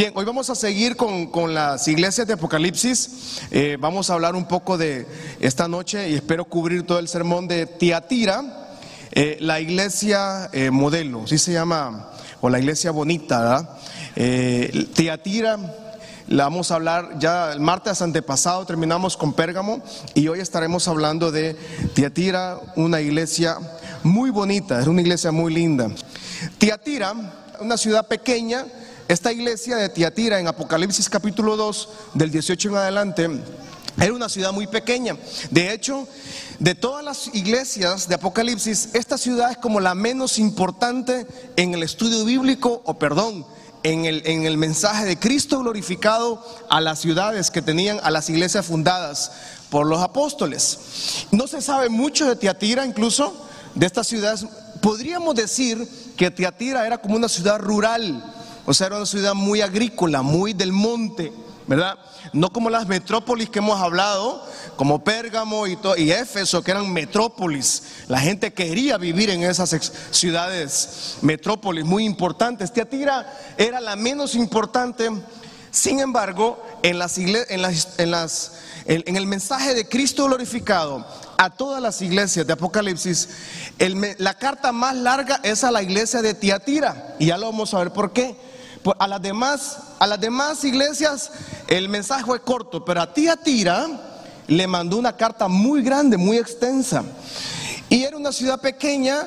Bien, hoy vamos a seguir con, las iglesias de Apocalipsis. Eh, vamos a hablar un poco de esta noche y espero cubrir todo el sermón de Tiatira, eh, la iglesia eh, modelo, así se llama, o la iglesia bonita, ¿verdad? Tiatira. La vamos a hablar ya el martes antepasado, terminamos con Pérgamo y hoy estaremos hablando de Tiatira, una iglesia muy bonita, es una iglesia muy linda. Tiatira, una ciudad pequeña, esta iglesia de Tiatira en Apocalipsis capítulo 2, del 18 en adelante, era una ciudad muy pequeña. De hecho, de todas las iglesias de Apocalipsis, esta ciudad es como la menos importante en el estudio bíblico, o perdón, en el, en el mensaje de Cristo glorificado a las ciudades que tenían, a las iglesias fundadas por los apóstoles. No se sabe mucho de Tiatira, incluso de estas ciudades. Podríamos decir que Tiatira era como una ciudad rural o sea, era una ciudad muy agrícola, muy del monte, ¿verdad? No como las metrópolis que hemos hablado, como Pérgamo y, y Éfeso, que eran metrópolis. La gente quería vivir en esas ciudades metrópolis muy importantes. Tiatira era la menos importante. Sin embargo, en, las, en, el mensaje de Cristo glorificado a todas las iglesias de Apocalipsis, la carta más larga es a la iglesia de Tiatira. Y ya lo vamos a ver por qué. Pues, a las demás, a las demás iglesias el mensaje fue corto, pero a Tiatira le mandó una carta muy grande, muy extensa. Y era una ciudad pequeña,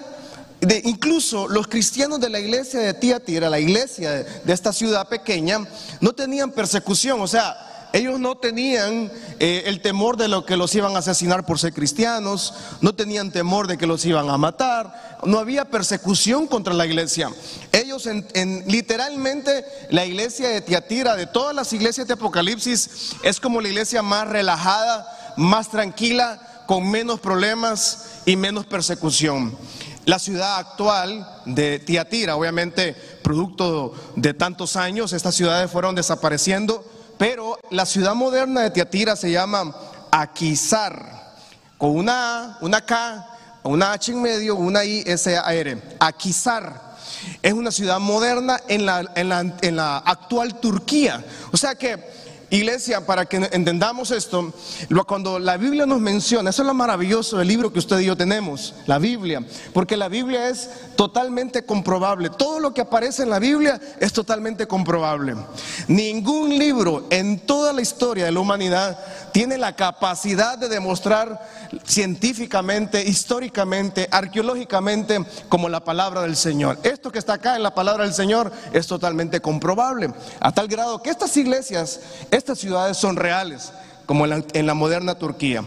de, incluso los cristianos de la iglesia de Tiatira, la iglesia de, de esta ciudad pequeña, no tenían persecución, o sea, ellos no tenían eh, el temor de lo que los iban a asesinar por ser cristianos, no tenían temor de que los iban a matar, no había persecución contra la iglesia. Ellos en, literalmente la iglesia de Tiatira, de todas las iglesias de Apocalipsis, es como la iglesia más relajada, más tranquila, con menos problemas y menos persecución. La ciudad actual de Tiatira, obviamente producto de tantos años, estas ciudades fueron desapareciendo pero la ciudad moderna de Tiatira se llama Aquizar, con una A, una K, una H en medio, una I, S, A, R. Aquizar. Es una ciudad moderna en la, en la, en la actual Turquía. O sea que Iglesia, para que entendamos esto, cuando la Biblia nos menciona, eso es lo maravilloso del libro que usted y yo tenemos, la Biblia, porque la Biblia es totalmente comprobable. Todo lo que aparece en la Biblia es totalmente comprobable. Ningún libro en toda la historia de la humanidad tiene la capacidad de demostrar científicamente, históricamente, arqueológicamente como la palabra del Señor. Esto que está acá en la palabra del Señor es totalmente comprobable, a tal grado que estas iglesias, estas ciudades son reales, como en la, moderna Turquía.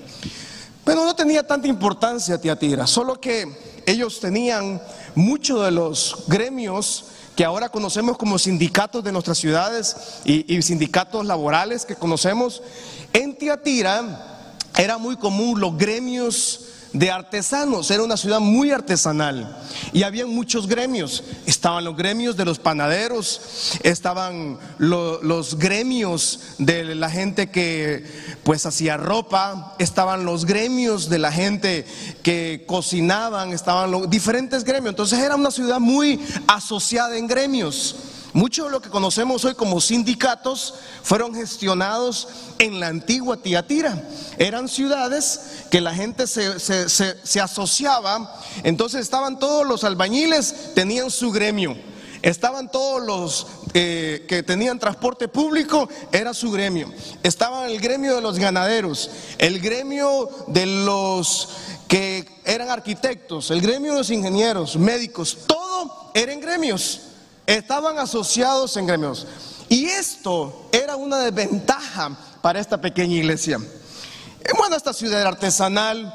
Pero no tenía tanta importancia Tiatira, solo que ellos tenían muchos de los gremios que ahora conocemos como sindicatos de nuestras ciudades y, y sindicatos laborales que conocemos, en Tiatira era muy común los gremios de artesanos, era una ciudad muy artesanal y había muchos gremios. Estaban los gremios de los panaderos, estaban los gremios de la gente que pues hacía ropa, estaban los gremios de la gente que cocinaban, estaban los diferentes gremios. Entonces era una ciudad muy asociada en gremios. Mucho de lo que conocemos hoy como sindicatos fueron gestionados en la antigua Tiatira. Eran ciudades que la gente se, asociaba, entonces estaban todos los albañiles, tenían su gremio. Estaban todos los eh, que tenían transporte público, era su gremio. Estaba el gremio de los ganaderos, el gremio de los que eran arquitectos, el gremio de los ingenieros, médicos, todo eran gremios. Estaban asociados en gremios. Y esto era una desventaja para esta pequeña iglesia. Bueno, esta ciudad artesanal.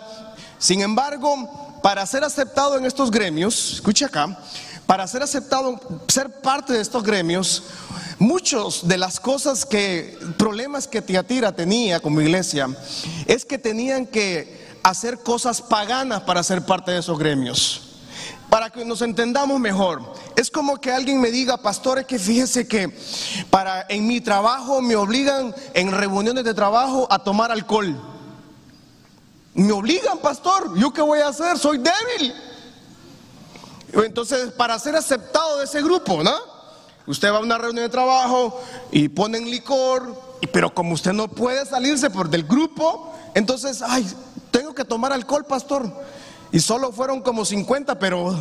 Sin embargo, para ser aceptado en estos gremios, escuche acá, para ser aceptado, ser parte de estos gremios, muchos de las cosas que, problemas que Tiatira tenía como iglesia, es que tenían que hacer cosas paganas para ser parte de esos gremios para que nos entendamos mejor. Es como que alguien me diga, pastores, que fíjese que para en mi trabajo me obligan en reuniones de trabajo a tomar alcohol. Me obligan, pastor, ¿yo qué voy a hacer? Soy débil. Entonces, para ser aceptado de ese grupo, ¿no? Usted va a una reunión de trabajo y ponen licor, pero como usted no puede salirse por del grupo, entonces, ay, tengo que tomar alcohol, pastor. Y solo fueron como 50, pero,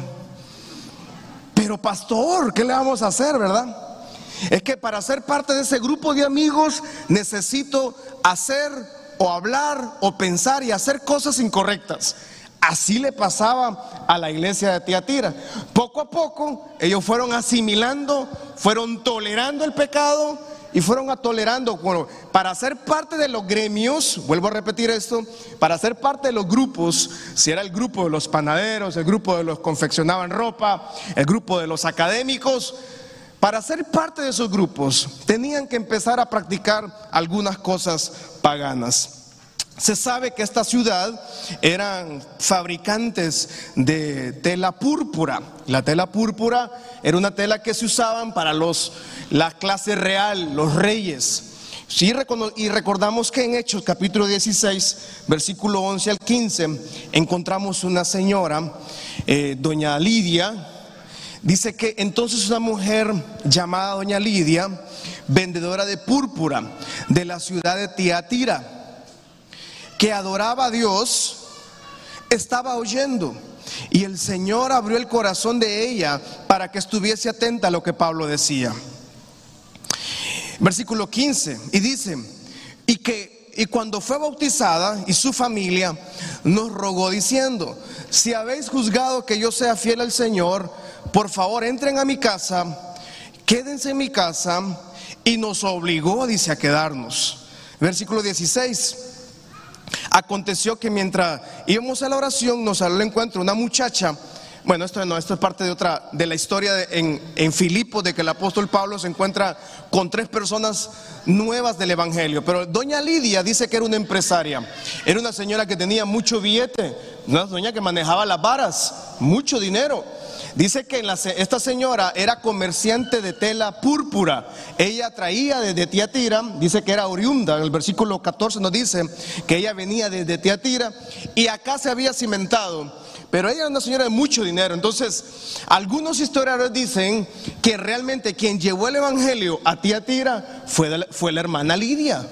pero pastor, ¿qué le vamos a hacer, verdad? Es que para ser parte de ese grupo de amigos necesito hacer o hablar o pensar y hacer cosas incorrectas. Así le pasaba a la iglesia de Tiatira. Poco a poco ellos fueron asimilando, fueron tolerando el pecado y fueron tolerando. Bueno, para ser parte de los gremios, vuelvo a repetir esto, para ser parte de los grupos, si era el grupo de los panaderos, el grupo de los confeccionaban ropa, el grupo de los académicos, para ser parte de esos grupos tenían que empezar a practicar algunas cosas paganas. Se sabe que esta ciudad eran fabricantes de tela púrpura. La tela púrpura era una tela que se usaban para los, la clase real, los reyes. Sí, y recordamos que en Hechos capítulo 16, versículo 11 al 15, encontramos una señora, eh, doña Lidia, dice que entonces una mujer llamada doña Lidia, vendedora de púrpura de la ciudad de Tiatira, que adoraba a Dios estaba oyendo. Y el Señor abrió el corazón de ella para que estuviese atenta a lo que Pablo decía. Versículo 15. Y dice, y que y cuando fue bautizada y su familia nos rogó diciendo, si habéis juzgado que yo sea fiel al Señor, por favor entren a mi casa, quédense en mi casa, y nos obligó, dice, a quedarnos. Versículo 16. Aconteció que mientras íbamos a la oración nos salió al encuentro una muchacha. Bueno, esto no, esto es parte de otra, de la historia en, en Filipo, de que el apóstol Pablo se encuentra con tres personas nuevas del Evangelio. Pero doña Lidia dice que era una empresaria, era una señora que tenía mucho billete, una doña que manejaba las varas, mucho dinero. Dice que esta señora era comerciante de tela púrpura. Ella traía desde Tiatira, dice que era oriunda. En el versículo 14 nos dice que ella venía desde Tiatira y acá se había cimentado. Pero ella era una señora de mucho dinero. Entonces, algunos historiadores dicen que realmente quien llevó el evangelio a Tiatira fue, fue la hermana Lidia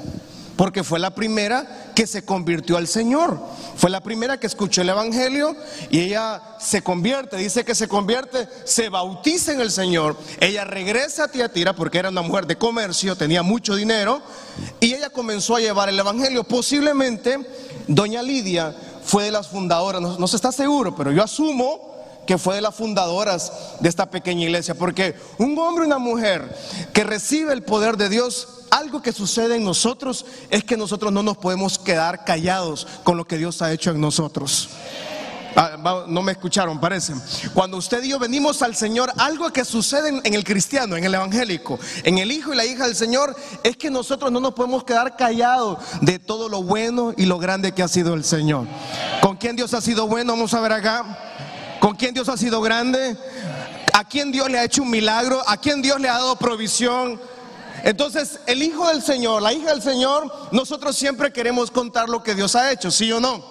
porque fue la primera que se convirtió al Señor. Fue la primera que escuchó el Evangelio y ella se convierte, dice que se convierte, se bautiza en el Señor. Ella regresa a Tiatira porque era una mujer de comercio, tenía mucho dinero y ella comenzó a llevar el Evangelio. Posiblemente doña Lidia fue de las fundadoras, no, se está seguro, pero yo asumo que fue de las fundadoras de esta pequeña iglesia, porque un hombre y una mujer que recibe el poder de Dios algo que sucede en nosotros es que nosotros no nos podemos quedar callados con lo que Dios ha hecho en nosotros. Ah, no me escucharon, parece. Cuando usted y yo venimos al Señor, algo que sucede en el cristiano, en el evangélico, en el hijo y la hija del Señor, es que nosotros no nos podemos quedar callados de todo lo bueno y lo grande que ha sido el Señor. ¿Con quién Dios ha sido bueno? Vamos a ver acá. ¿Con quién Dios ha sido grande? ¿A quién Dios le ha hecho un milagro? ¿A quién Dios le ha dado provisión? Entonces, el Hijo del Señor, la hija del Señor, nosotros siempre queremos contar lo que Dios ha hecho, ¿sí o no?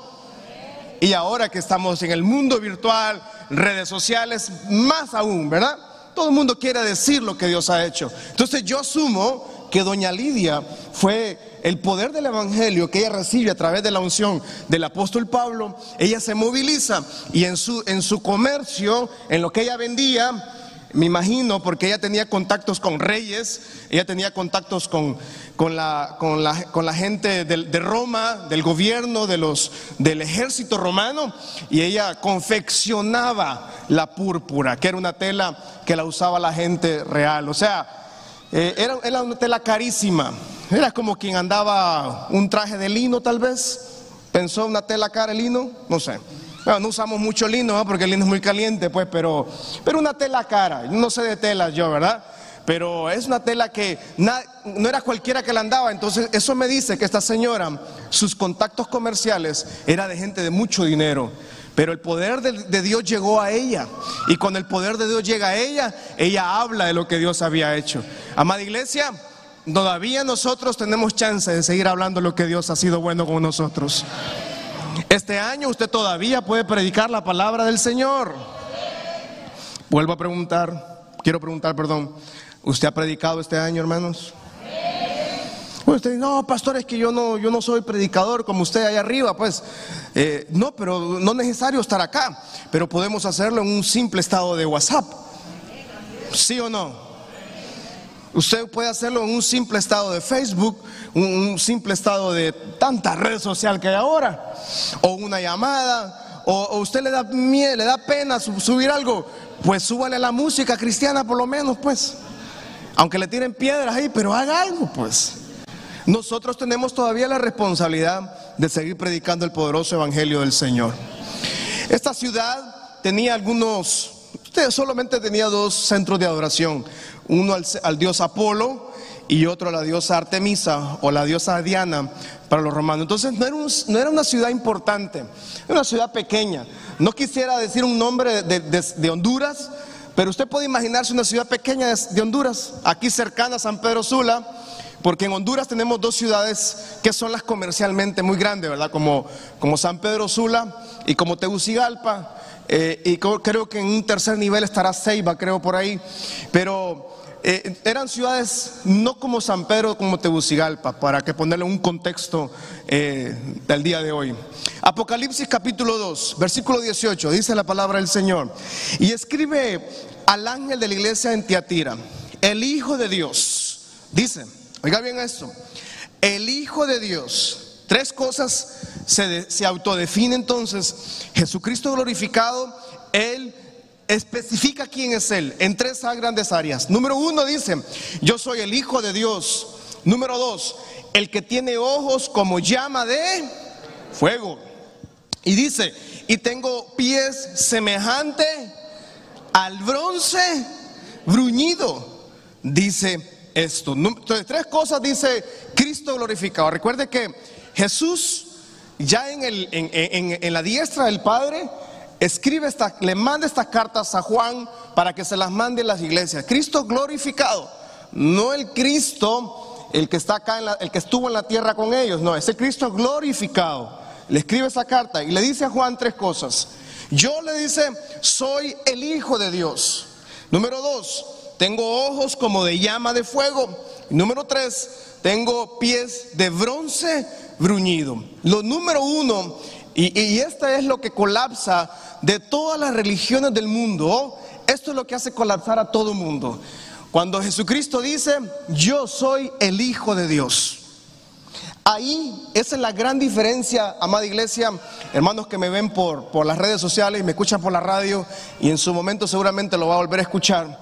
Y ahora que estamos en el mundo virtual, redes sociales, más aún, ¿verdad? Todo el mundo quiere decir lo que Dios ha hecho. Entonces yo asumo que doña Lidia fue el poder del Evangelio que ella recibe a través de la unción del apóstol Pablo. Ella se moviliza y en su, en su comercio, en lo que ella vendía, me imagino, porque ella tenía contactos con reyes, ella tenía contactos con, con, la, con, la, con la, gente de, Roma, del gobierno, de los, del ejército romano, y ella confeccionaba la púrpura, que era una tela que la usaba la gente real. O sea, eh, era, una tela carísima, era como quien andaba un traje de lino tal vez, pensó una tela cara de lino, no sé no usamos mucho lino, porque el lino es muy caliente, pues, pero, pero una tela cara. No sé de telas yo, ¿verdad? Pero es una tela que no era cualquiera que la andaba. Entonces, eso me dice que esta señora, sus contactos comerciales, era de gente de mucho dinero. Pero el poder de, Dios llegó a ella. Y cuando el poder de Dios llega a ella, ella habla de lo que Dios había hecho. Amada iglesia, todavía nosotros tenemos chance de seguir hablando de lo que Dios ha sido bueno con nosotros. Este año usted todavía puede predicar la palabra del Señor. Vuelvo a preguntar, quiero preguntar, perdón. ¿Usted ha predicado este año, hermanos? Usted dice, no, pastor, es que yo no, yo no soy predicador como usted allá arriba. Pues, eh, no, pero no es necesario estar acá. Pero podemos hacerlo en un simple estado de WhatsApp. ¿Sí o no? Usted puede hacerlo en un simple estado de Facebook, un, simple estado de tanta red social que hay ahora, o una llamada, o, usted le da miedo, le da pena subir algo, pues súbale la música cristiana por lo menos, pues. Aunque le tiren piedras ahí, pero haga algo, pues. Nosotros tenemos todavía la responsabilidad de seguir predicando el poderoso evangelio del Señor. Esta ciudad tenía algunos, usted solamente tenía dos centros de adoración, uno al, dios Apolo y otro a la diosa Artemisa o la diosa Diana para los romanos. Entonces no era, no era una ciudad importante, era una ciudad pequeña. No quisiera decir un nombre de, Honduras, pero usted puede imaginarse una ciudad pequeña de, Honduras, aquí cercana a San Pedro Sula, porque en Honduras tenemos dos ciudades que son las comercialmente muy grandes, ¿verdad? Como, como San Pedro Sula y como Tegucigalpa. Eh, y creo que en un tercer nivel estará Ceiba, creo por ahí. Pero eh, eran ciudades no como San Pedro, como Tegucigalpa, para que ponerle un contexto eh, del día de hoy. Apocalipsis capítulo 2, versículo 18, dice la palabra del Señor. Y escribe al ángel de la iglesia en Tiatira, el Hijo de Dios, dice, Oiga bien esto. El Hijo de Dios, tres cosas se, se autodefine entonces. Jesucristo glorificado, Él especifica quién es Él en tres grandes áreas. Número uno dice, yo soy el Hijo de Dios. Número dos, el que tiene ojos como llama de fuego. Y dice, y tengo pies semejante al bronce bruñido. Dice, esto. Entonces, tres cosas dice Cristo glorificado. Recuerde que Jesús, ya en, en, la diestra del Padre, escribe esta, le manda estas cartas a Juan para que se las mande a las iglesias. Cristo glorificado, no el Cristo, el que está acá, el que estuvo en la tierra con ellos, no, ese Cristo glorificado. Le escribe esa carta y le dice a Juan tres cosas. Yo le dice, soy el Hijo de Dios. Número dos, tengo ojos como de llama de fuego. Número tres, tengo pies de bronce bruñido. Lo número uno, y, y esto es lo que colapsa de todas las religiones del mundo, esto es lo que hace colapsar a todo mundo. Cuando Jesucristo dice, yo soy el Hijo de Dios. Ahí, esa es la gran diferencia, amada iglesia, hermanos que me ven por, por las redes sociales, me escuchan por la radio y en su momento seguramente lo va a volver a escuchar.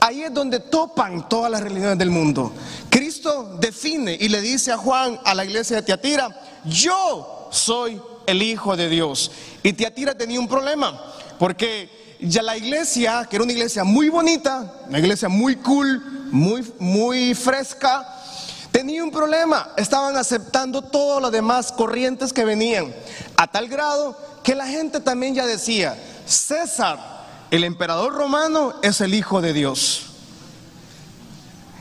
Ahí es donde topan todas las religiones del mundo. Cristo define y le dice a Juan, a la iglesia de Tiatira, yo soy el Hijo de Dios. Y Tiatira tenía un problema, porque ya la iglesia, que era una iglesia muy bonita, una iglesia muy cool, muy, muy fresca, tenía un problema, estaban aceptando todas las demás corrientes que venían, a tal grado que la gente también ya decía, César, el emperador romano, es el Hijo de Dios.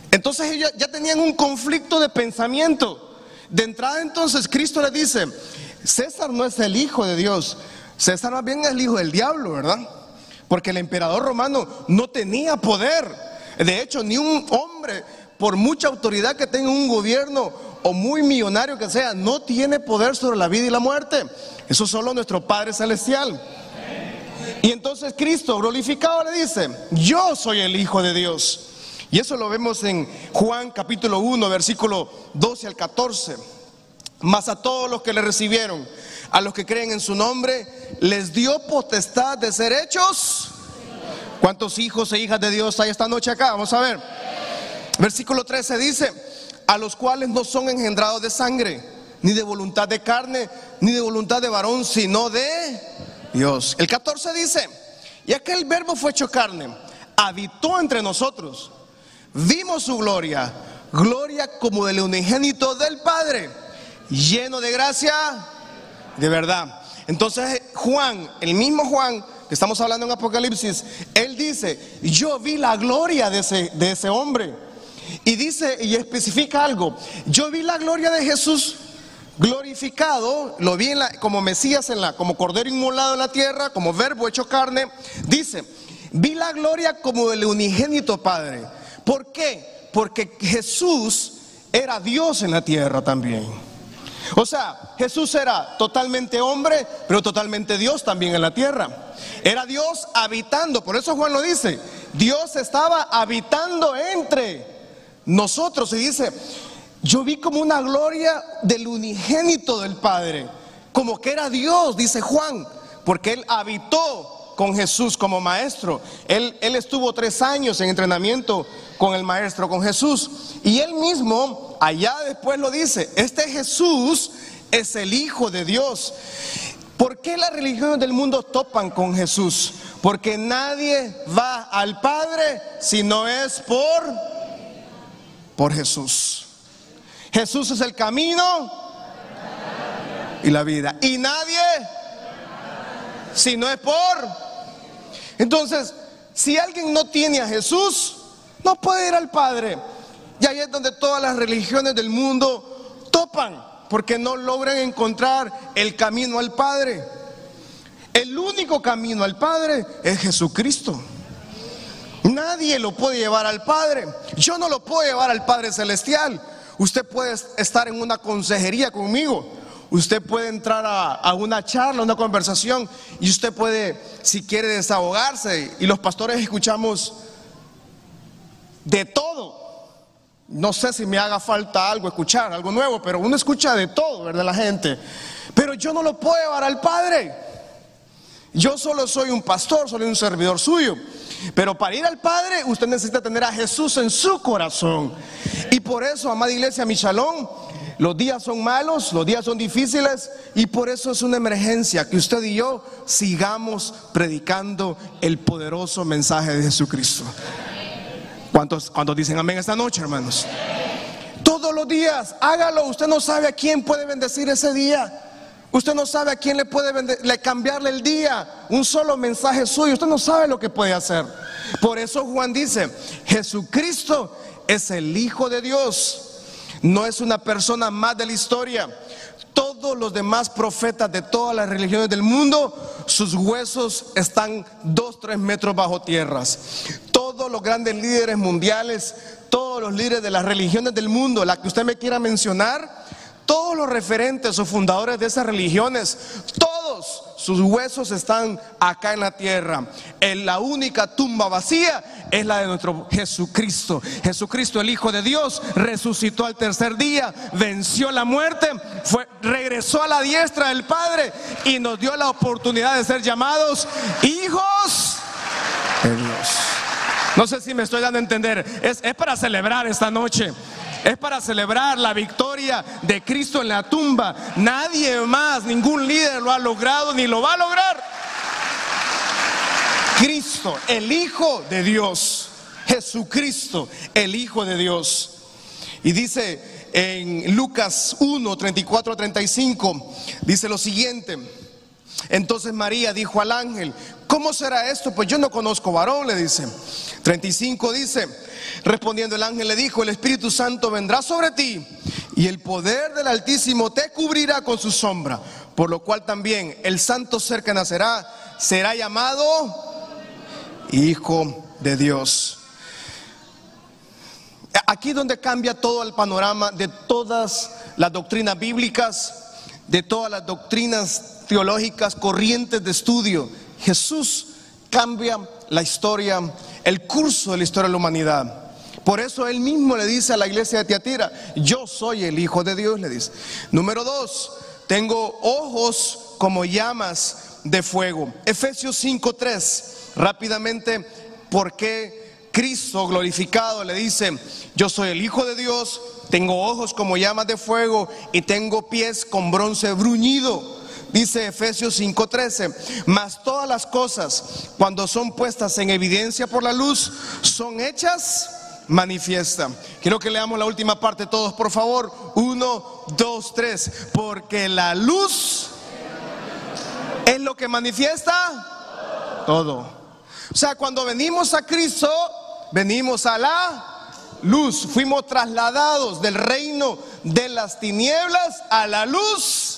Entonces ellos ya tenían un conflicto de pensamiento. De entrada entonces Cristo le dice, César no es el Hijo de Dios, César más bien es el Hijo del Diablo, ¿verdad? Porque el emperador romano no tenía poder. De hecho, ni un hombre por mucha autoridad que tenga un gobierno o muy millonario que sea, no tiene poder sobre la vida y la muerte. Eso solo nuestro Padre Celestial. Y entonces Cristo glorificado le dice, yo soy el Hijo de Dios. Y eso lo vemos en Juan capítulo 1, versículo 12 al 14. Mas a todos los que le recibieron, a los que creen en su nombre, les dio potestad de ser hechos. ¿Cuántos hijos e hijas de Dios hay esta noche acá? Vamos a ver. Versículo 13 dice, a los cuales no son engendrados de sangre, ni de voluntad de carne, ni de voluntad de varón, sino de Dios. El 14 dice, y aquel verbo fue hecho carne, habitó entre nosotros, vimos su gloria, gloria como del unigénito del Padre, lleno de gracia, de verdad. Entonces Juan, el mismo Juan, que estamos hablando en Apocalipsis, él dice, yo vi la gloria de ese, de ese hombre y dice y especifica algo. Yo vi la gloria de Jesús glorificado, lo vi como Mesías en la, como Cordero inmolado en la tierra, como Verbo hecho carne. Dice, vi la gloria como del unigénito Padre, ¿Por qué? Porque Jesús era Dios en la tierra también. O sea, Jesús era totalmente hombre, pero totalmente Dios también en la tierra. Era Dios habitando, por eso Juan lo dice, Dios estaba habitando entre nosotros y dice, yo vi como una gloria del unigénito del Padre, como que era Dios, dice Juan, porque él habitó con Jesús como maestro. Él, él estuvo tres años en entrenamiento con el maestro, con Jesús. Y él mismo, allá después lo dice, este Jesús es el Hijo de Dios. ¿Por qué las religiones del mundo topan con Jesús? Porque nadie va al Padre si no es por, por Jesús. Jesús es el camino y la vida. Y nadie si no es por. Entonces, si alguien no tiene a Jesús, no puede ir al Padre. Y ahí es donde todas las religiones del mundo topan, porque no logran encontrar el camino al Padre. El único camino al Padre es Jesucristo. Nadie lo puede llevar al Padre. Yo no lo puedo llevar al Padre Celestial. Usted puede estar en una consejería conmigo. Usted puede entrar a, una charla, una conversación y usted puede, si quiere, desahogarse. Y los pastores escuchamos de todo. No sé si me haga falta algo, escuchar algo nuevo, pero uno escucha de todo, ¿verdad? La gente. Pero yo no lo puedo llevar al Padre. Yo solo soy un pastor, soy un servidor suyo. Pero para ir al Padre, usted necesita tener a Jesús en su corazón. Y por eso, amada iglesia, mi shalom, los días son malos, los días son difíciles y por eso es una emergencia que usted y yo sigamos predicando el poderoso mensaje de Jesucristo. ¿Cuántos, dicen amén esta noche, hermanos? Todos los días, hágalo. Usted no sabe a quién puede bendecir ese día. Usted no sabe a quién le puede le cambiarle el día. Un solo mensaje suyo. Usted no sabe lo que puede hacer. Por eso Juan dice, Jesucristo es el Hijo de Dios. No es una persona más de la historia. Todos los demás profetas de todas las religiones del mundo, sus huesos están dos, tres metros bajo tierras todos los grandes líderes mundiales, todos los líderes de las religiones del mundo, la que usted me quiera mencionar, todos los referentes o fundadores de esas religiones, todos sus huesos están acá en la tierra. En la única tumba vacía es la de nuestro Jesucristo. Jesucristo, el Hijo de Dios, resucitó al tercer día, venció la muerte, fue, regresó a la diestra del Padre y nos dio la oportunidad de ser llamados hijos de Dios. No sé si me estoy dando a entender. Es, para celebrar esta noche. Es para celebrar la victoria de Cristo en la tumba. Nadie más, ningún líder lo ha logrado ni lo va a lograr. Cristo, el Hijo de Dios. Jesucristo, el Hijo de Dios. Y dice en Lucas 1, 34 a 35, dice lo siguiente. Entonces María dijo al ángel, ¿cómo será esto? Pues yo no conozco varón, le dice. 35 dice, respondiendo el ángel le dijo, el Espíritu Santo vendrá sobre ti y el poder del Altísimo te cubrirá con su sombra, por lo cual también el santo ser que nacerá será llamado Hijo de Dios. Aquí donde cambia todo el panorama de todas las doctrinas bíblicas, de todas las doctrinas teológicas, corrientes de estudio. Jesús cambia la historia, el curso de la historia de la humanidad. Por eso él mismo le dice a la iglesia de Tiatira, yo soy el Hijo de Dios, le dice. Número dos, tengo ojos como llamas de fuego. Efesios 5.3, rápidamente, porque Cristo glorificado le dice, yo soy el Hijo de Dios, tengo ojos como llamas de fuego y tengo pies con bronce bruñido. Dice Efesios 5:13, mas todas las cosas cuando son puestas en evidencia por la luz son hechas manifiesta. Quiero que leamos la última parte todos, por favor. Uno, dos, tres. Porque la luz es lo que manifiesta todo. O sea, cuando venimos a Cristo, venimos a la luz. Fuimos trasladados del reino de las tinieblas a la luz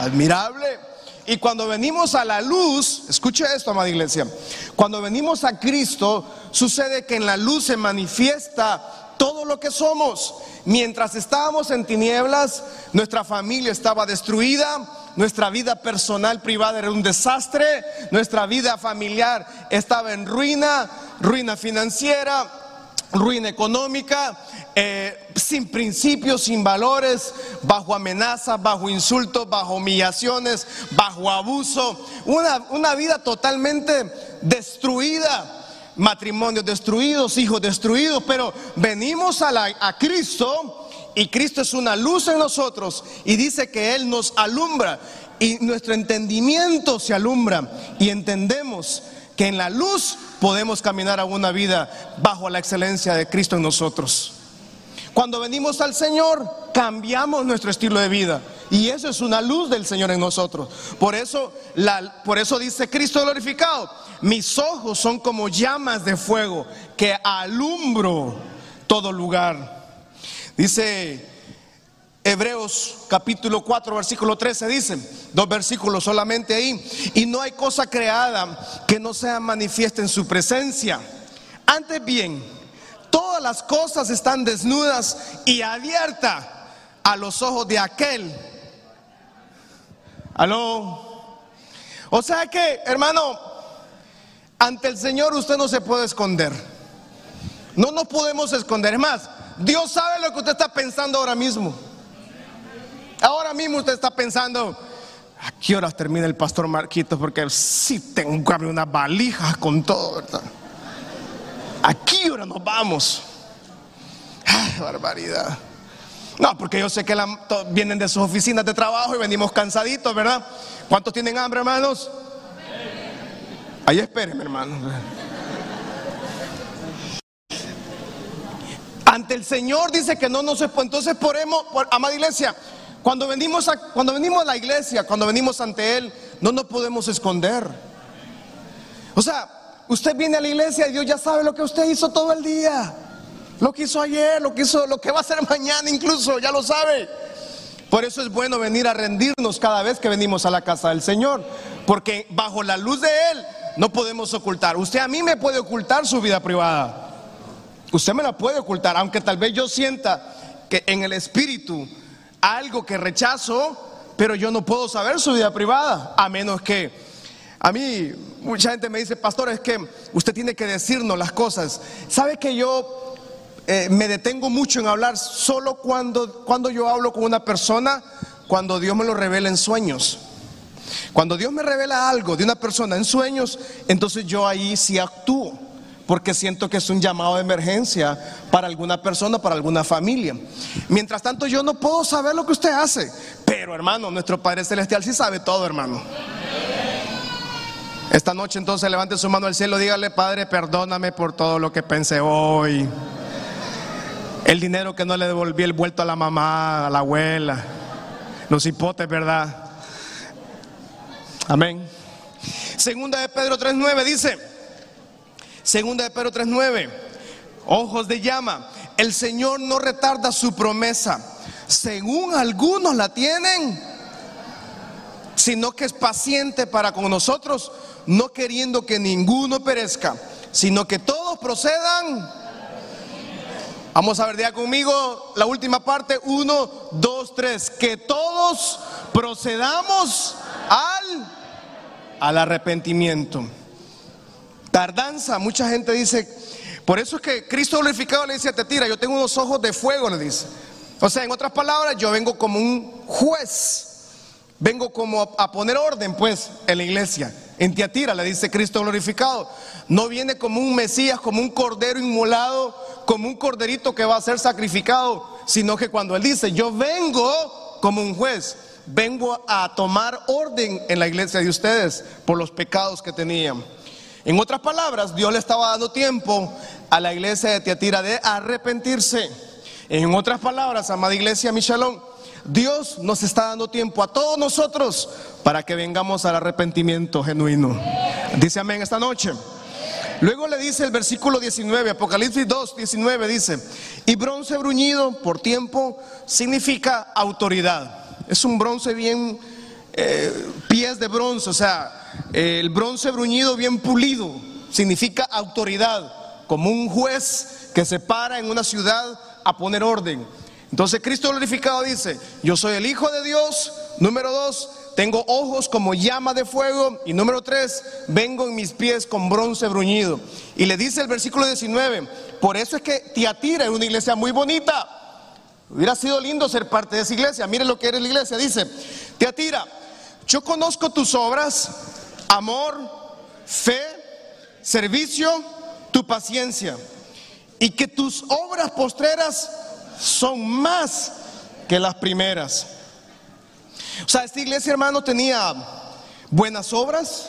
admirable. Y cuando venimos a la luz, escuche esto, amada iglesia, cuando venimos a Cristo, sucede que en la luz se manifiesta todo lo que somos. Mientras estábamos en tinieblas, nuestra familia estaba destruida, nuestra vida personal privada era un desastre, nuestra vida familiar estaba en ruina, ruina financiera, ruina económica, eh, sin principios, sin valores, bajo amenazas, bajo insultos, bajo humillaciones, bajo abuso, una, una vida totalmente destruida. Matrimonios destruidos, hijos destruidos, pero venimos a, la, a Cristo y Cristo es una luz en nosotros y dice que Él nos alumbra y nuestro entendimiento se alumbra y entendemos que en la luz podemos caminar a una vida bajo la excelencia de Cristo en nosotros. Cuando venimos al Señor, cambiamos nuestro estilo de vida. Y eso es una luz del Señor en nosotros. Por eso, la, por eso dice Cristo glorificado, mis ojos son como llamas de fuego que alumbro todo lugar. Dice Hebreos capítulo 4, versículo 13, dice, dos versículos solamente ahí, y no hay cosa creada que no sea manifiesta en su presencia. Antes bien, todas las cosas están desnudas y abiertas a los ojos de aquel. Aló. O sea que, hermano, ante el Señor usted no se puede esconder. No nos podemos esconder. Es más, Dios sabe lo que usted está pensando ahora mismo. Ahora mismo usted está pensando, ¿a qué horas termina el pastor Marquito? Porque sí tengo que abrir una valija con todo, ¿verdad? ¿A qué hora nos vamos? Ay, barbaridad. No, porque yo sé que vienen de sus oficinas de trabajo y venimos cansaditos, ¿verdad? ¿Cuántos tienen hambre, hermanos? Ahí espérenme, hermano. Ante el Señor dice que no nos se Entonces, por, amada iglesia, cuando venimos, a, cuando venimos a la iglesia, cuando venimos ante Él, no nos podemos esconder. O sea, usted viene a la iglesia y Dios ya sabe lo que usted hizo todo el día. Lo que hizo ayer, lo que hizo, lo que va a hacer mañana incluso, ya lo sabe. Por eso es bueno venir a rendirnos cada vez que venimos a la casa del Señor, porque bajo la luz de Él no podemos ocultar. Usted a mí me puede ocultar su vida privada. Usted me la puede ocultar, aunque tal vez yo sienta que en el espíritu algo que rechazo, pero yo no puedo saber su vida privada, a menos que a mí mucha gente me dice, pastor, es que usted tiene que decirnos las cosas. ¿Sabe que yo eh, me detengo mucho en hablar solo cuando, cuando yo hablo con una persona, cuando Dios me lo revela en sueños? Cuando Dios me revela algo de una persona en sueños, entonces yo ahí sí actúo porque siento que es un llamado de emergencia para alguna persona, para alguna familia. Mientras tanto, yo no puedo saber lo que usted hace, pero hermano, nuestro Padre Celestial sí sabe todo, hermano. Esta noche entonces levante su mano al cielo, dígale, Padre, perdóname por todo lo que pensé hoy. El dinero que no le devolví el vuelto a la mamá, a la abuela, los hipotes, ¿verdad? Amén. Segunda de Pedro 3.9 dice, Segunda de Pedro 3:9. Ojos de llama. El Señor no retarda su promesa, según algunos la tienen, sino que es paciente para con nosotros, no queriendo que ninguno perezca, sino que todos procedan. Vamos a ver ya conmigo la última parte, uno, dos, tres, que todos procedamos al, al arrepentimiento. Tardanza, mucha gente dice, por eso es que Cristo glorificado le dice a tira yo tengo unos ojos de fuego, le dice. O sea, en otras palabras, yo vengo como un juez, vengo como a poner orden, pues, en la iglesia. En Tiatira le dice Cristo glorificado. No viene como un Mesías, como un cordero inmolado, como un corderito que va a ser sacrificado, sino que cuando Él dice, yo vengo como un juez, vengo a tomar orden en la iglesia de ustedes por los pecados que tenían. En otras palabras, Dios le estaba dando tiempo a la iglesia de Tiatira de arrepentirse. En otras palabras, amada iglesia Michalón, Dios nos está dando tiempo a todos nosotros para que vengamos al arrepentimiento genuino. Dice amén esta noche. Luego le dice el versículo 19, Apocalipsis 2, 19 dice, y bronce bruñido por tiempo significa autoridad. Es un bronce bien eh, pies de bronce, o sea, el bronce bruñido bien pulido, significa autoridad, como un juez que se para en una ciudad a poner orden. Entonces Cristo glorificado dice, yo soy el Hijo de Dios, número dos, tengo ojos como llama de fuego. Y número tres, vengo en mis pies con bronce bruñido. Y le dice el versículo 19, por eso es que Tiatira es una iglesia muy bonita. Hubiera sido lindo ser parte de esa iglesia. Mire lo que eres la iglesia. Dice, Tiatira, yo conozco tus obras, amor, fe, servicio, tu paciencia. Y que tus obras postreras son más que las primeras. O sea, esta iglesia, hermano, tenía buenas obras,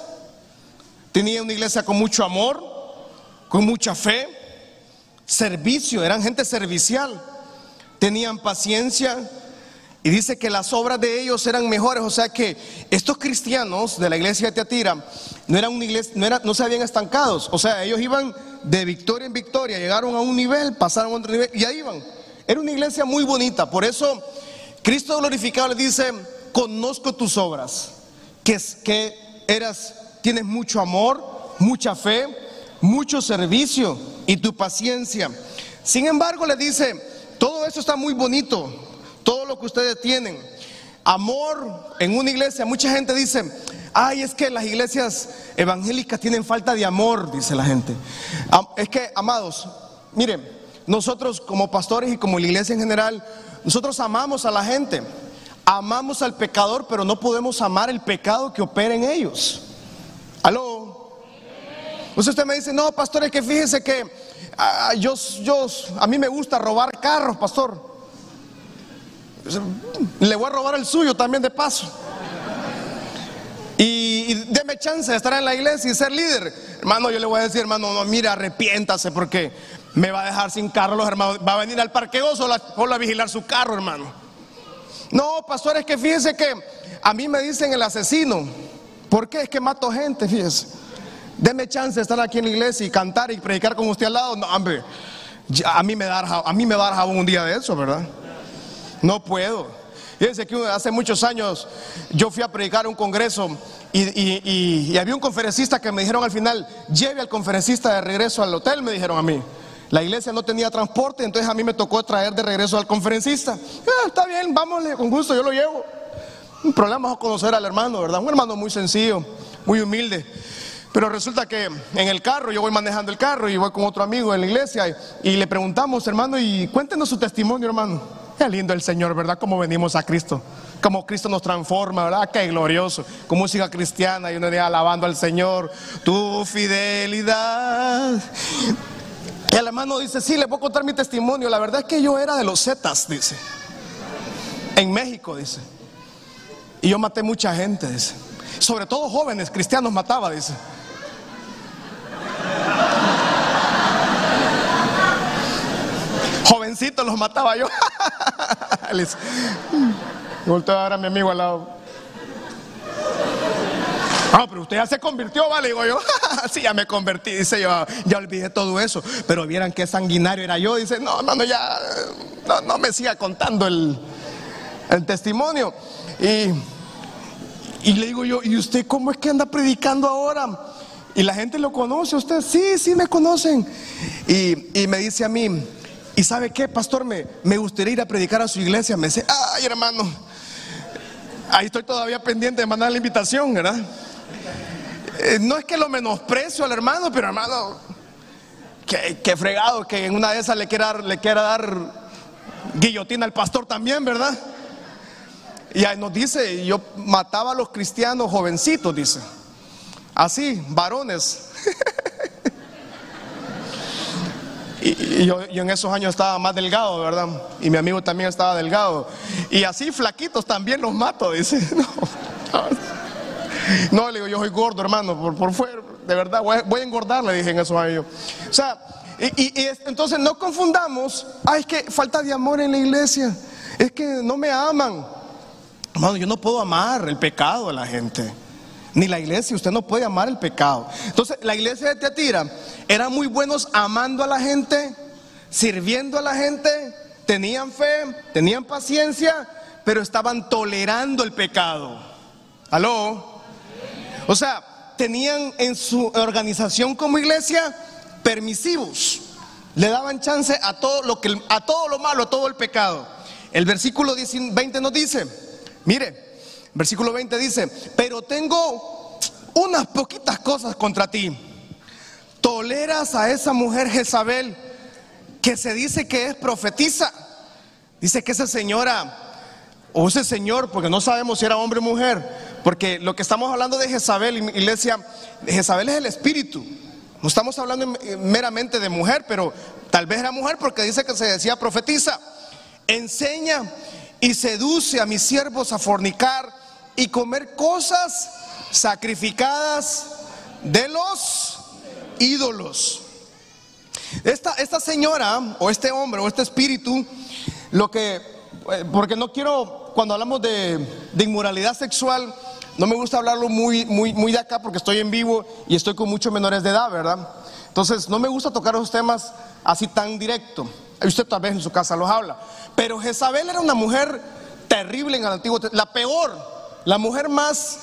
tenía una iglesia con mucho amor, con mucha fe, servicio, eran gente servicial, tenían paciencia. Y dice que las obras de ellos eran mejores, o sea que estos cristianos de la iglesia de Teatira no eran una iglesia, no, no se habían estancados, o sea, ellos iban de victoria en victoria, llegaron a un nivel, pasaron a otro nivel y ahí iban. Era una iglesia muy bonita, por eso Cristo glorificado le dice, conozco tus obras, que, que eras, tienes mucho amor, mucha fe, mucho servicio y tu paciencia. Sin embargo, le dice, todo eso está muy bonito, todo lo que ustedes tienen. Amor en una iglesia, mucha gente dice, ay, es que las iglesias evangélicas tienen falta de amor, dice la gente. Es que, amados, miren, nosotros como pastores y como la iglesia en general, nosotros amamos a la gente. Amamos al pecador, pero no podemos amar el pecado que opera en ellos. Aló. usted me dice, no, pastor, es que fíjese que ah, yo, yo, a mí me gusta robar carros, pastor. Le voy a robar el suyo también de paso. Y, y deme chance de estar en la iglesia y ser líder. Hermano, yo le voy a decir, hermano, no, mira, arrepiéntase porque me va a dejar sin carro los hermanos. Va a venir al parqueo solo a vigilar su carro, hermano. No, pastor, es que fíjese que a mí me dicen el asesino. ¿Por qué? Es que mato gente, fíjese. Deme chance de estar aquí en la iglesia y cantar y predicar con usted al lado. No, hombre, a mí me da, a mí un día de eso, ¿verdad? No puedo. Fíjense que hace muchos años yo fui a predicar un congreso y, y, había un conferencista que me dijeron al final, lleve al conferencista de regreso al hotel, me dijeron a mí. La iglesia no tenía transporte, entonces a mí me tocó traer de regreso al conferencista. Ah, está bien, vámonos, con gusto, yo lo llevo. Un problema es conocer al hermano, ¿verdad? Un hermano muy sencillo, muy humilde. Pero resulta que en el carro, yo voy manejando el carro y voy con otro amigo en la iglesia y, le preguntamos, hermano, y cuéntenos su testimonio, hermano. Qué lindo el Señor, ¿verdad? Cómo venimos a Cristo. Cómo Cristo nos transforma, ¿verdad? Qué glorioso. Con música cristiana y uno día alabando al Señor. Tu fidelidad y el hermano dice, sí, le puedo contar mi testimonio. La verdad es que yo era de los Zetas, dice. En México, dice. Y yo maté mucha gente, dice. Sobre todo jóvenes cristianos mataba, dice. Jovencitos los mataba yo. Volteo a ver a mi amigo al lado. Ah, pero usted ya se convirtió, vale, digo yo. sí, ya me convertí, dice yo, ya olvidé todo eso. Pero vieran qué sanguinario era yo. Dice, no, no, no, ya, no, me siga contando el, testimonio. Y, le digo yo, ¿y usted cómo es que anda predicando ahora? Y la gente lo conoce, usted, sí, sí me conocen. Y, me dice a mí, ¿y sabe qué, pastor? Me, me gustaría ir a predicar a su iglesia. Me dice, ay, hermano, ahí estoy todavía pendiente de mandar la invitación, ¿verdad? Eh, no es que lo menosprecio al hermano, pero hermano, que, fregado que en una de esas le quiera, le quiera dar guillotina al pastor también, ¿verdad? Y ahí nos dice, yo mataba a los cristianos jovencitos, dice. Así, varones. y, yo, en esos años estaba más delgado, ¿verdad? Y mi amigo también estaba delgado. Y así flaquitos también los mato, dice. No, le digo, yo soy gordo, hermano, por, por fuera, de verdad, voy a, engordar, le dije en eso a ellos. O sea, y, entonces no confundamos, ay, es que falta de amor en la iglesia, es que no me aman. Hermano, yo no puedo amar el pecado a la gente. Ni la iglesia, usted no puede amar el pecado. Entonces, la iglesia de Teatira eran muy buenos amando a la gente, sirviendo a la gente, tenían fe, tenían paciencia, pero estaban tolerando el pecado. ¿Aló? O sea, tenían en su organización como iglesia permisivos. Le daban chance a todo lo que a todo lo malo, a todo el pecado. El versículo 20 nos dice, mire, versículo 20 dice, "Pero tengo unas poquitas cosas contra ti. Toleras a esa mujer Jezabel que se dice que es profetiza. Dice que esa señora o ese señor, porque no sabemos si era hombre o mujer, porque lo que estamos hablando de Jezabel, iglesia, Jezabel es el espíritu. No estamos hablando meramente de mujer, pero tal vez era mujer porque dice que se decía profetiza. Enseña y seduce a mis siervos a fornicar y comer cosas sacrificadas de los ídolos. Esta, esta señora o este hombre o este espíritu, lo que, eh, porque no quiero, cuando hablamos de, inmoralidad sexual, no me gusta hablarlo muy, muy, muy de acá porque estoy en vivo y estoy con muchos menores de edad, ¿verdad? Entonces, no me gusta tocar esos temas así tan directo. Usted tal vez en su casa los habla. Pero Jezabel era una mujer terrible en el Antiguo Testamento, la peor, la mujer más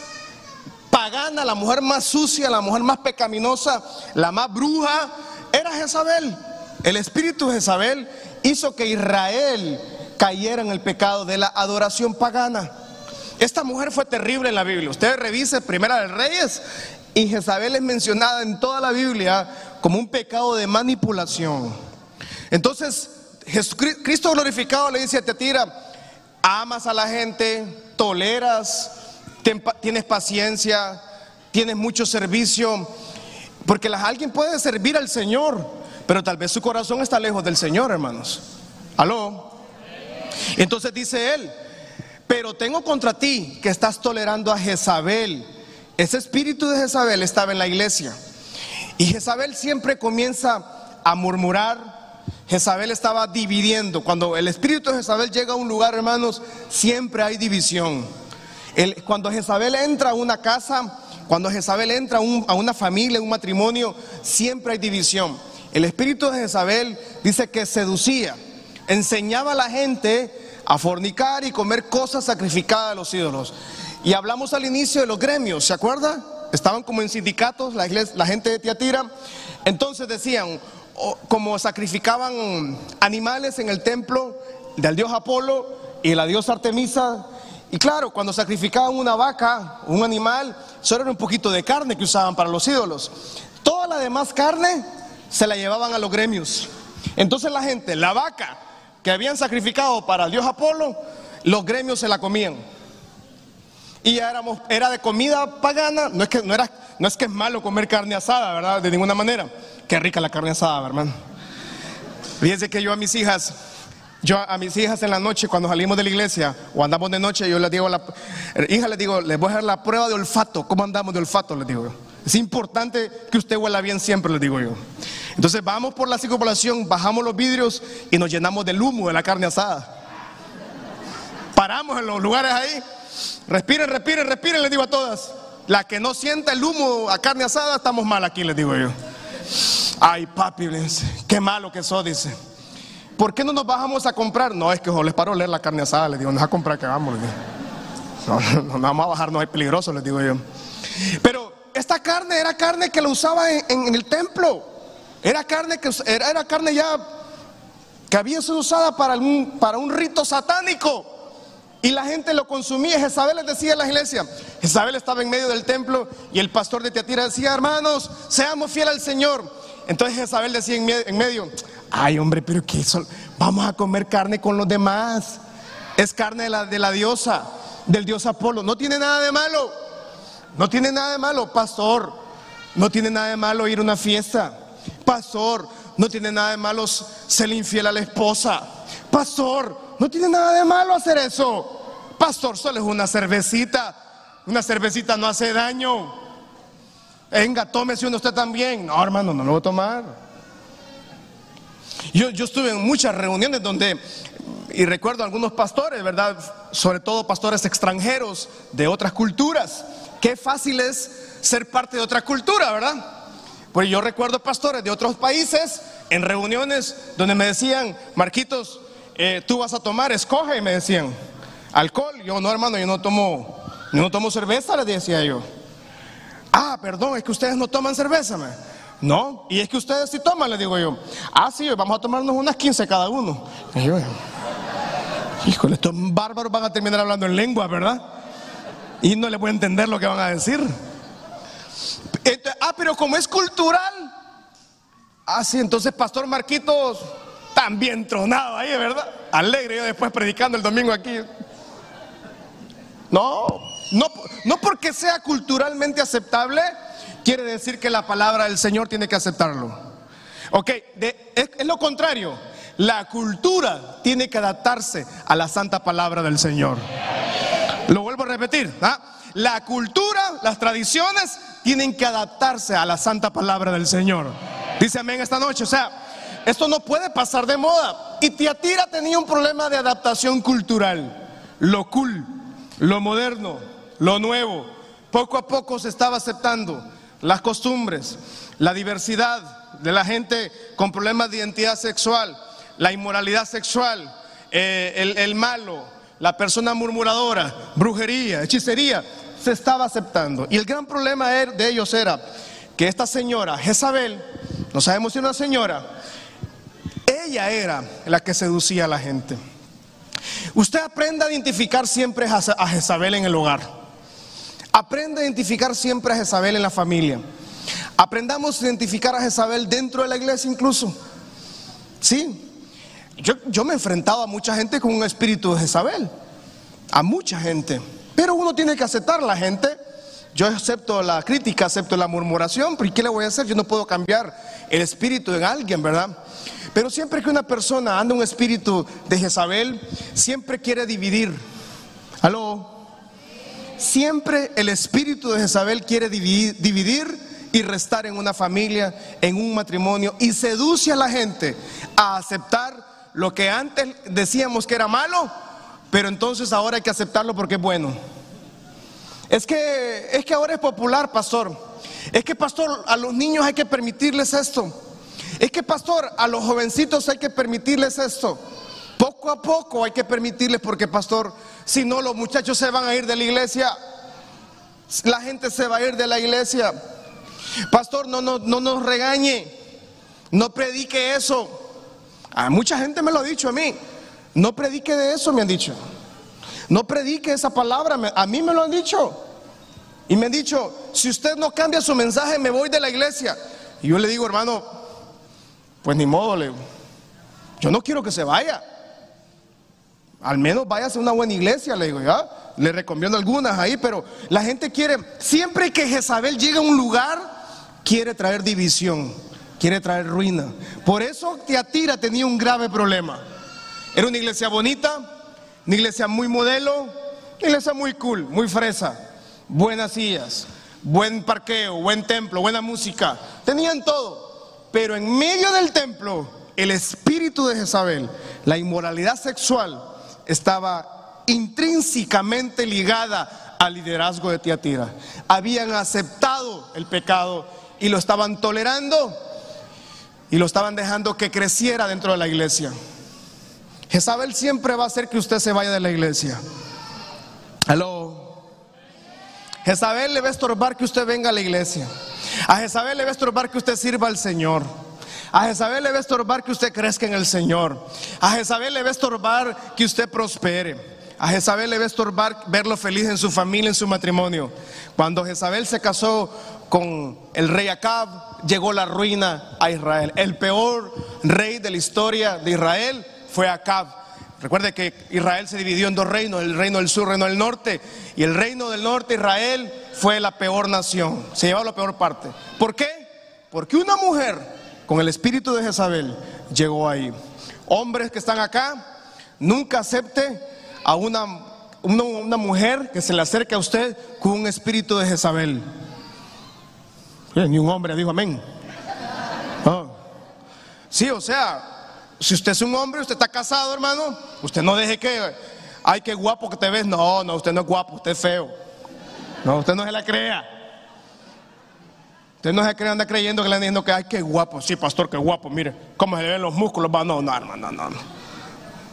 pagana, la mujer más sucia, la mujer más pecaminosa, la más bruja, era Jezabel. El espíritu de Jezabel hizo que Israel cayera en el pecado de la adoración pagana. Esta mujer fue terrible en la Biblia. Usted revise Primera de Reyes y Jezabel es mencionada en toda la Biblia como un pecado de manipulación. Entonces, Cristo glorificado le dice a Tetira, amas a la gente, toleras, tienes paciencia, tienes mucho servicio, porque alguien puede servir al Señor, pero tal vez su corazón está lejos del Señor, hermanos. ¿Aló? Entonces dice él, pero tengo contra ti que estás tolerando a Jezabel. Ese espíritu de Jezabel estaba en la iglesia. Y Jezabel siempre comienza a murmurar. Jezabel estaba dividiendo. Cuando el espíritu de Jezabel llega a un lugar, hermanos, siempre hay división. cuando Jezabel entra a una casa, cuando Jezabel entra a, una familia, a un matrimonio, siempre hay división. El espíritu de Jezabel dice que seducía, enseñaba a la gente a fornicar y comer cosas sacrificadas a los ídolos. Y hablamos al inicio de los gremios, ¿se acuerda? Estaban como en sindicatos, la, la gente de Tiatira. Entonces decían, como sacrificaban animales en el templo del dios Apolo y la diosa Artemisa. Y claro, cuando sacrificaban una vaca, un animal, solo era un poquito de carne que usaban para los ídolos. Toda la demás carne se la llevaban a los gremios. Entonces la gente, la vaca, que habían sacrificado para el dios Apolo, los gremios se la comían. Y ya éramos, era de comida pagana, no es que no era, no es que es malo comer carne asada, ¿verdad? De ninguna manera. Qué rica la carne asada, hermano. Fíjense que yo a mis hijas, yo a mis hijas en la noche, cuando salimos de la iglesia o andamos de noche, yo les digo, la, hija, les digo, les voy a hacer la prueba de olfato. ¿Cómo andamos de olfato? Les digo Es importante que usted huela bien siempre, les digo yo. Entonces vamos por la circunvalación, bajamos los vidrios y nos llenamos del humo de la carne asada. Paramos en los lugares ahí. Respiren, respiren, respiren, les digo a todas. La que no sienta el humo a carne asada, estamos mal aquí, les digo yo. Ay, papi, qué malo que eso dice. ¿Por qué no nos bajamos a comprar? No, es que les paro leer la carne asada, les digo, no a comprar que vamos, No, no, vamos a bajar, no es peligroso, les digo yo. Pero esta carne era carne que la usaba en el templo. Era carne que era, era carne ya que había sido usada para un, para un rito satánico. Y la gente lo consumía. Jezabel les decía a la iglesia. Jezabel estaba en medio del templo y el pastor de Teatira decía, hermanos, seamos fieles al Señor. Entonces Jezabel decía en medio, ay hombre, pero que eso, vamos a comer carne con los demás. Es carne de la, de la diosa, del dios Apolo. No tiene nada de malo. No tiene nada de malo, pastor. No tiene nada de malo ir a una fiesta. Pastor, no tiene nada de malo ser infiel a la esposa. Pastor, no tiene nada de malo hacer eso. Pastor, solo es una cervecita. Una cervecita no hace daño. Venga, tómese uno usted también. No, hermano, no lo voy a tomar. Yo, yo estuve en muchas reuniones donde, y recuerdo algunos pastores, ¿verdad? Sobre todo pastores extranjeros de otras culturas. Qué fácil es ser parte de otra cultura, ¿verdad? Pues yo recuerdo pastores de otros países en reuniones donde me decían, Marquitos, eh, tú vas a tomar, escoge, me decían, alcohol. Yo no, hermano, yo no tomo Yo no tomo cerveza, le decía yo. Ah, perdón, es que ustedes no toman cerveza, me. No, y es que ustedes sí toman, le digo yo. Ah, sí, vamos a tomarnos unas 15 cada uno. Y yo, híjole, estos bárbaros van a terminar hablando en lengua, ¿verdad? Y no les voy a entender lo que van a decir. ah, pero como es cultural. Ah, sí, entonces Pastor Marquitos también tronado ahí, ¿verdad? Alegre yo después predicando el domingo aquí. No, no, no porque sea culturalmente aceptable, quiere decir que la palabra del Señor tiene que aceptarlo. Ok, es, lo contrario. La cultura tiene que adaptarse a la santa palabra del Señor. Lo vuelvo a repetir. ¿ah? La cultura, las tradiciones tienen que adaptarse a la santa palabra del Señor. Dice amén esta noche. O sea, esto no puede pasar de moda. Y Tiatira tenía un problema de adaptación cultural. Lo cool, lo moderno, lo nuevo. Poco a poco se estaba aceptando las costumbres, la diversidad de la gente con problemas de identidad sexual, la inmoralidad sexual, eh, el, malo, la persona murmuradora, brujería, hechicería, se estaba aceptando. Y el gran problema er, de ellos era que esta señora, Jezabel, no sabemos si una señora, ella era la que seducía a la gente. Usted aprenda a identificar siempre a Jezabel en el hogar. Aprende a identificar siempre a Jezabel en la familia. Aprendamos a identificar a Jezabel dentro de la iglesia incluso. Sí. Yo, me he enfrentado a mucha gente con un espíritu de Jezabel. A mucha gente. Pero uno tiene que aceptar la gente. Yo acepto la crítica, acepto la murmuración, pero ¿qué le voy a hacer? Yo no puedo cambiar el espíritu en alguien, ¿verdad? Pero siempre que una persona anda un espíritu de Jezabel, siempre quiere dividir. ¿Aló? Siempre el espíritu de Jezabel quiere dividir, y restar en una familia, en un matrimonio, y seduce a la gente a aceptar lo que antes decíamos que era malo, pero entonces ahora hay que aceptarlo porque es bueno. Es que, es que ahora es popular, pastor. Es que, pastor, a los niños hay que permitirles esto. Es que, pastor, a los jovencitos hay que permitirles esto. Poco a poco hay que permitirles porque, pastor, si no, los muchachos se van a ir de la iglesia. La gente se va a ir de la iglesia. Pastor, no, no, no nos regañe. No predique eso. A mucha gente me lo ha dicho a mí. No predique de eso, me han dicho. No predique esa palabra. A mí me lo han dicho. Y me han dicho, si usted no cambia su mensaje, me voy de la iglesia. Y yo le digo, hermano, pues ni modo, Yo no quiero que se vaya. Al menos váyase a una buena iglesia, le digo, ¿ya? Le recomiendo algunas ahí, pero la gente quiere, siempre que Jezabel llega a un lugar, quiere traer división, quiere traer ruina. Por eso Teatira tenía un grave problema. Era una iglesia bonita, una iglesia muy modelo, una iglesia muy cool, muy fresa, buenas sillas, buen parqueo, buen templo, buena música. Tenían todo, pero en medio del templo, el espíritu de Jezabel, la inmoralidad sexual, estaba intrínsecamente ligada al liderazgo de Tiatira. Habían aceptado el pecado y lo estaban tolerando y lo estaban dejando que creciera dentro de la iglesia. Jezabel siempre va a hacer que usted se vaya de la iglesia. Aló. Jezabel le va a estorbar que usted venga a la iglesia. A Jezabel le va a estorbar que usted sirva al Señor. A Jezabel le va a estorbar que usted crezca en el Señor. A Jezabel le va a estorbar que usted prospere. A Jezabel le va a estorbar verlo feliz en su familia, en su matrimonio. Cuando Jezabel se casó con el rey Acab, llegó la ruina a Israel. El peor rey de la historia de Israel fue Acab. Recuerde que Israel se dividió en dos reinos, el reino del sur, el reino del norte. Y el reino del norte, Israel, fue la peor nación. Se llevó la peor parte. ¿Por qué? Porque una mujer con el espíritu de Jezabel, llegó ahí. Hombres que están acá, nunca acepte a una, una, mujer que se le acerque a usted con un espíritu de Jezabel. Ni un hombre dijo amén. Sí, o sea, si usted es un hombre, usted está casado, hermano, usted no deje que, ay, qué guapo que te ves. No, no, usted no es guapo, usted es feo. No, usted no se la crea. Usted no se cree, anda creyendo que le están diciendo que, ay, qué guapo. Sí, pastor, qué guapo. Mire, cómo se le ven los músculos. Va, no, no, hermano, no, no.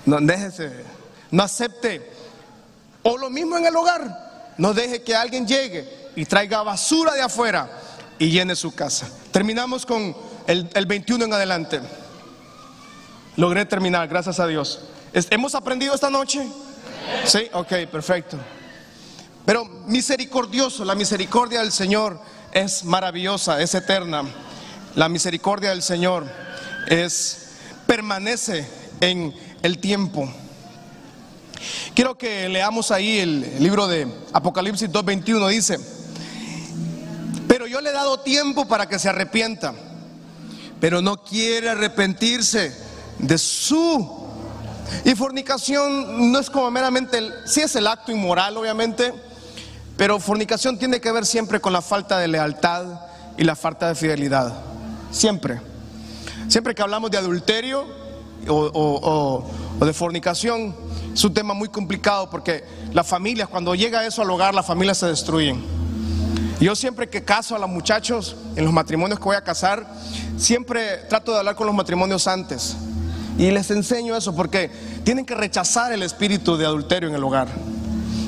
No, déjese. No acepte. O lo mismo en el hogar. No deje que alguien llegue y traiga basura de afuera y llene su casa. Terminamos con el, 21 en adelante. Logré terminar, gracias a Dios. ¿Hemos aprendido esta noche? Sí, ok, perfecto. Pero misericordioso, la misericordia del Señor es maravillosa, es eterna. La misericordia del Señor es permanece en el tiempo. Quiero que leamos ahí el libro de Apocalipsis 2:21 dice, "Pero yo le he dado tiempo para que se arrepienta, pero no quiere arrepentirse de su y fornicación no es como meramente, el, sí es el acto inmoral obviamente, pero fornicación tiene que ver siempre con la falta de lealtad y la falta de fidelidad. Siempre. Siempre que hablamos de adulterio o, de fornicación, es un tema muy complicado porque las familias, cuando llega eso al hogar, las familias se destruyen. Yo siempre que caso a los muchachos, en los matrimonios que voy a casar, siempre trato de hablar con los matrimonios antes. Y les enseño eso porque tienen que rechazar el espíritu de adulterio en el hogar.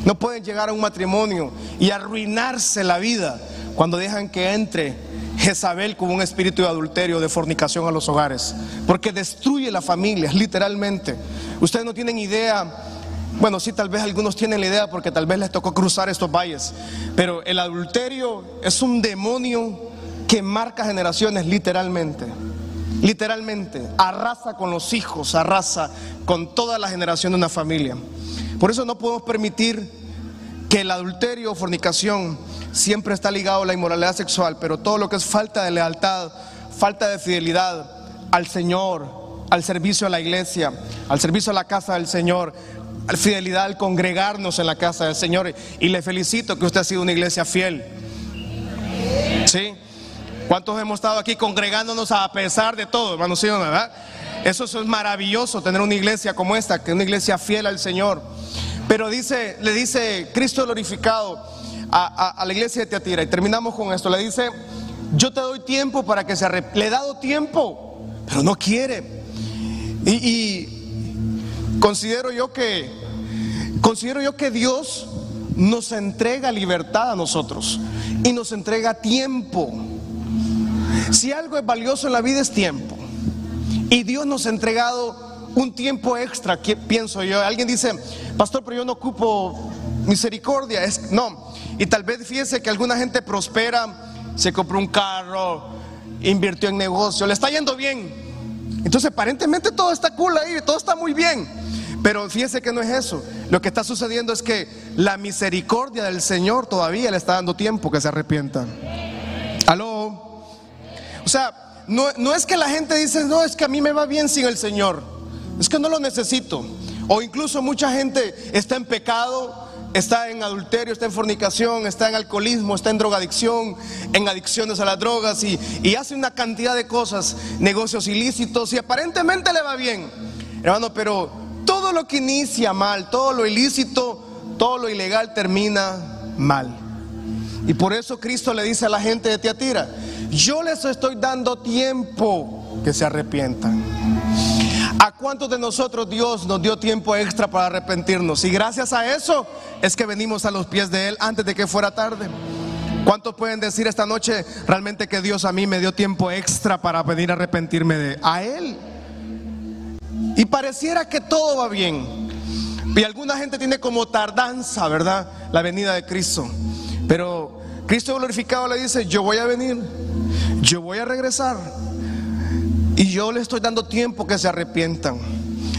No pueden llegar a un matrimonio y arruinarse la vida cuando dejan que entre Jezabel con un espíritu de adulterio, de fornicación a los hogares. Porque destruye las familias, literalmente. Ustedes no tienen idea. Bueno, sí, tal vez algunos tienen la idea porque tal vez les tocó cruzar estos valles. Pero el adulterio es un demonio que marca generaciones, literalmente. Literalmente, arrasa con los hijos, arrasa con toda la generación de una familia. Por eso no podemos permitir que el adulterio o fornicación siempre está ligado a la inmoralidad sexual, pero todo lo que es falta de lealtad, falta de fidelidad al Señor, al servicio a la iglesia, al servicio a la casa del Señor, fidelidad al congregarnos en la casa del Señor. Y le felicito que usted ha sido una iglesia fiel. ¿Sí? ¿Cuántos hemos estado aquí congregándonos a pesar de todo, hermanos? ¿Sí verdad? Eso, es maravilloso, tener una iglesia como esta, que es una iglesia fiel al Señor. Pero dice, le dice Cristo glorificado a, la iglesia de Teatira, y terminamos con esto, le dice, yo te doy tiempo para que se arrepienta. Le he dado tiempo, pero no quiere. Y considero yo que, considero yo que Dios nos entrega libertad a nosotros y nos entrega tiempo. Si algo es valioso en la vida es tiempo. Y Dios nos ha entregado un tiempo extra, pienso yo. Alguien dice, pastor, pero yo no ocupo misericordia. Es, no. Y tal vez fíjese que alguna gente prospera, se compró un carro, invirtió en negocio, le está yendo bien. Entonces aparentemente todo está cool ahí, todo está muy bien. Pero fíjese que no es eso. Lo que está sucediendo es que la misericordia del Señor todavía le está dando tiempo que se arrepientan. Aló. O sea, no, es que la gente dice, no, es que a mí me va bien sin el Señor. Es que no lo necesito. O incluso mucha gente está en pecado, está en adulterio, está en fornicación, está en alcoholismo, está en drogadicción, en adicciones a las drogas y, y, hace una cantidad de cosas, negocios ilícitos y aparentemente le va bien. Hermano, pero todo lo que inicia mal, todo lo ilícito, todo lo ilegal termina mal. Y por eso Cristo le dice a la gente de Tiatira, yo les estoy dando tiempo que se arrepientan. ¿A cuántos de nosotros Dios nos dio tiempo extra para arrepentirnos? Y gracias a eso es que venimos a los pies de Él antes de que fuera tarde. ¿Cuántos pueden decir esta noche realmente que Dios a mí me dio tiempo extra para venir a arrepentirme de a Él? Y pareciera que todo va bien. Y alguna gente tiene como tardanza, ¿verdad? La venida de Cristo. Pero Cristo glorificado le dice, yo voy a venir yo voy a regresar y yo le estoy dando tiempo que se arrepientan.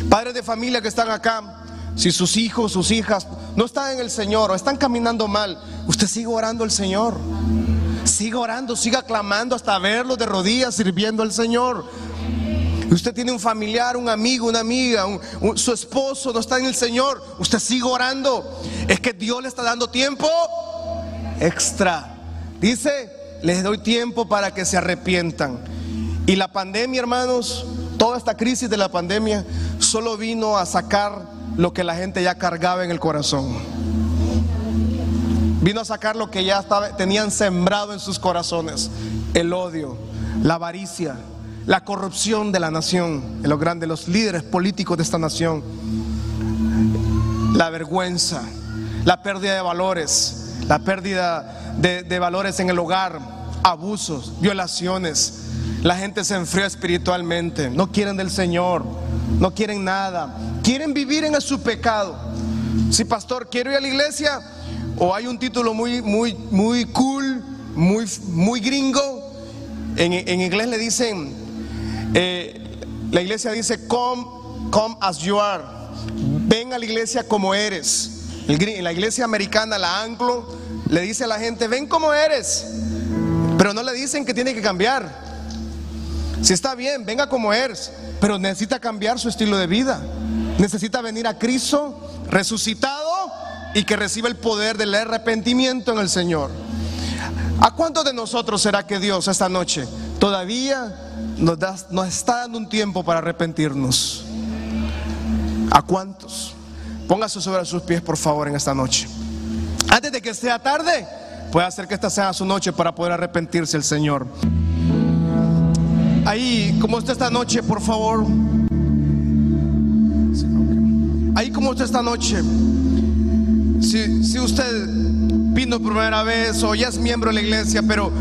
Padres de familia que están acá, si sus hijos, sus hijas no están en el Señor o están caminando mal, usted sigue orando al Señor. Siga orando, siga clamando hasta verlo de rodillas sirviendo al Señor. Usted tiene un familiar, un amigo, una amiga, su esposo no está en el Señor. Usted sigue orando. Es que Dios le está dando tiempo extra. Dice, les doy tiempo para que se arrepientan. Y la pandemia, hermanos, toda esta crisis de la pandemia solo vino a sacar lo que la gente ya cargaba en el corazón. Vino a sacar lo que ya tenían sembrado en sus corazones, el odio, la avaricia, la corrupción de la nación, de los grandes, los líderes políticos de esta nación, la vergüenza, la pérdida de valores, la pérdida de, de valores en el hogar, abusos, violaciones. La gente se enfrió espiritualmente, no quieren del Señor, no quieren nada, quieren vivir en su pecado. Si pastor, quiero ir a la iglesia, o hay un título muy, muy, muy cool, muy, muy gringo, en, en inglés le dicen, eh, la iglesia dice, come, come as you are, ven a la iglesia como eres. La iglesia americana, la anglo, le dice a la gente, ven como eres, pero no le dicen que tiene que cambiar. Si está bien, venga como eres, pero necesita cambiar su estilo de vida. Necesita venir a Cristo resucitado y que reciba el poder del arrepentimiento en el Señor. ¿A cuántos de nosotros será que Dios esta noche todavía nos, nos está dando un tiempo para arrepentirnos? ¿A cuántos? Póngase sobre sus pies, por favor, en esta noche. Antes de que sea tarde, puede hacer que esta sea su noche para poder arrepentirse el Señor. Ahí, como usted esta noche, por favor. Ahí, como usted esta noche. Si, si usted vino primera vez o ya es miembro de la iglesia, pero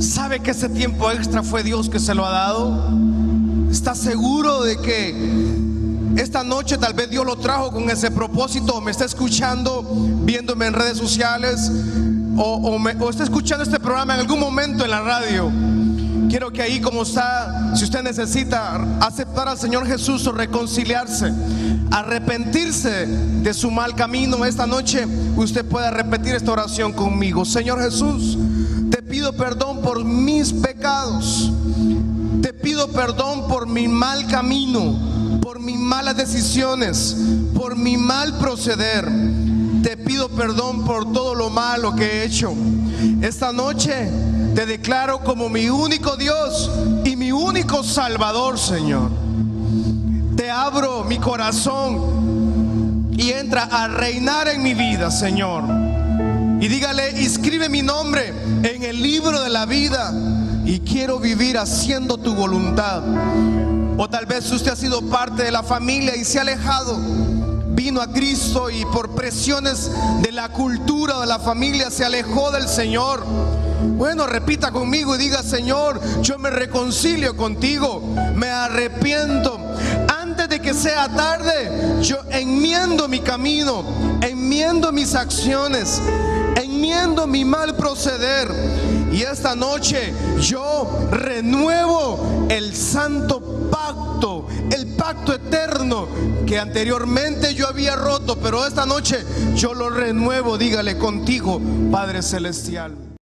sabe que ese tiempo extra fue Dios que se lo ha dado, está seguro de que esta noche tal vez Dios lo trajo con ese propósito, me está escuchando, viéndome en redes sociales, o, o está escuchando este programa en algún momento en la radio. Quiero que ahí como está, si usted necesita aceptar al Señor Jesús o reconciliarse, arrepentirse de su mal camino esta noche, usted puede repetir esta oración conmigo. Señor Jesús, te pido perdón por mis pecados. Te pido perdón por mi mal camino, por mis malas decisiones, por mi mal proceder. Te pido perdón por todo lo malo que he hecho. Esta noche te declaro como mi único Dios y mi único Salvador, Señor. Te abro mi corazón y entra a reinar en mi vida, Señor. Y dígale, escribe mi nombre en el libro de la vida y quiero vivir haciendo tu voluntad. O tal vez usted ha sido parte de la familia y se ha alejado vino a Cristo y por presiones de la cultura de la familia se alejó del Señor. Bueno, repita conmigo y diga, Señor, yo me reconcilio contigo, me arrepiento. Antes de que sea tarde, yo enmiendo mi camino, enmiendo mis acciones, enmiendo mi mal proceder. Y esta noche yo renuevo el santo pacto, el pacto eterno que anteriormente yo había roto, pero esta noche yo lo renuevo, dígale contigo, Padre Celestial.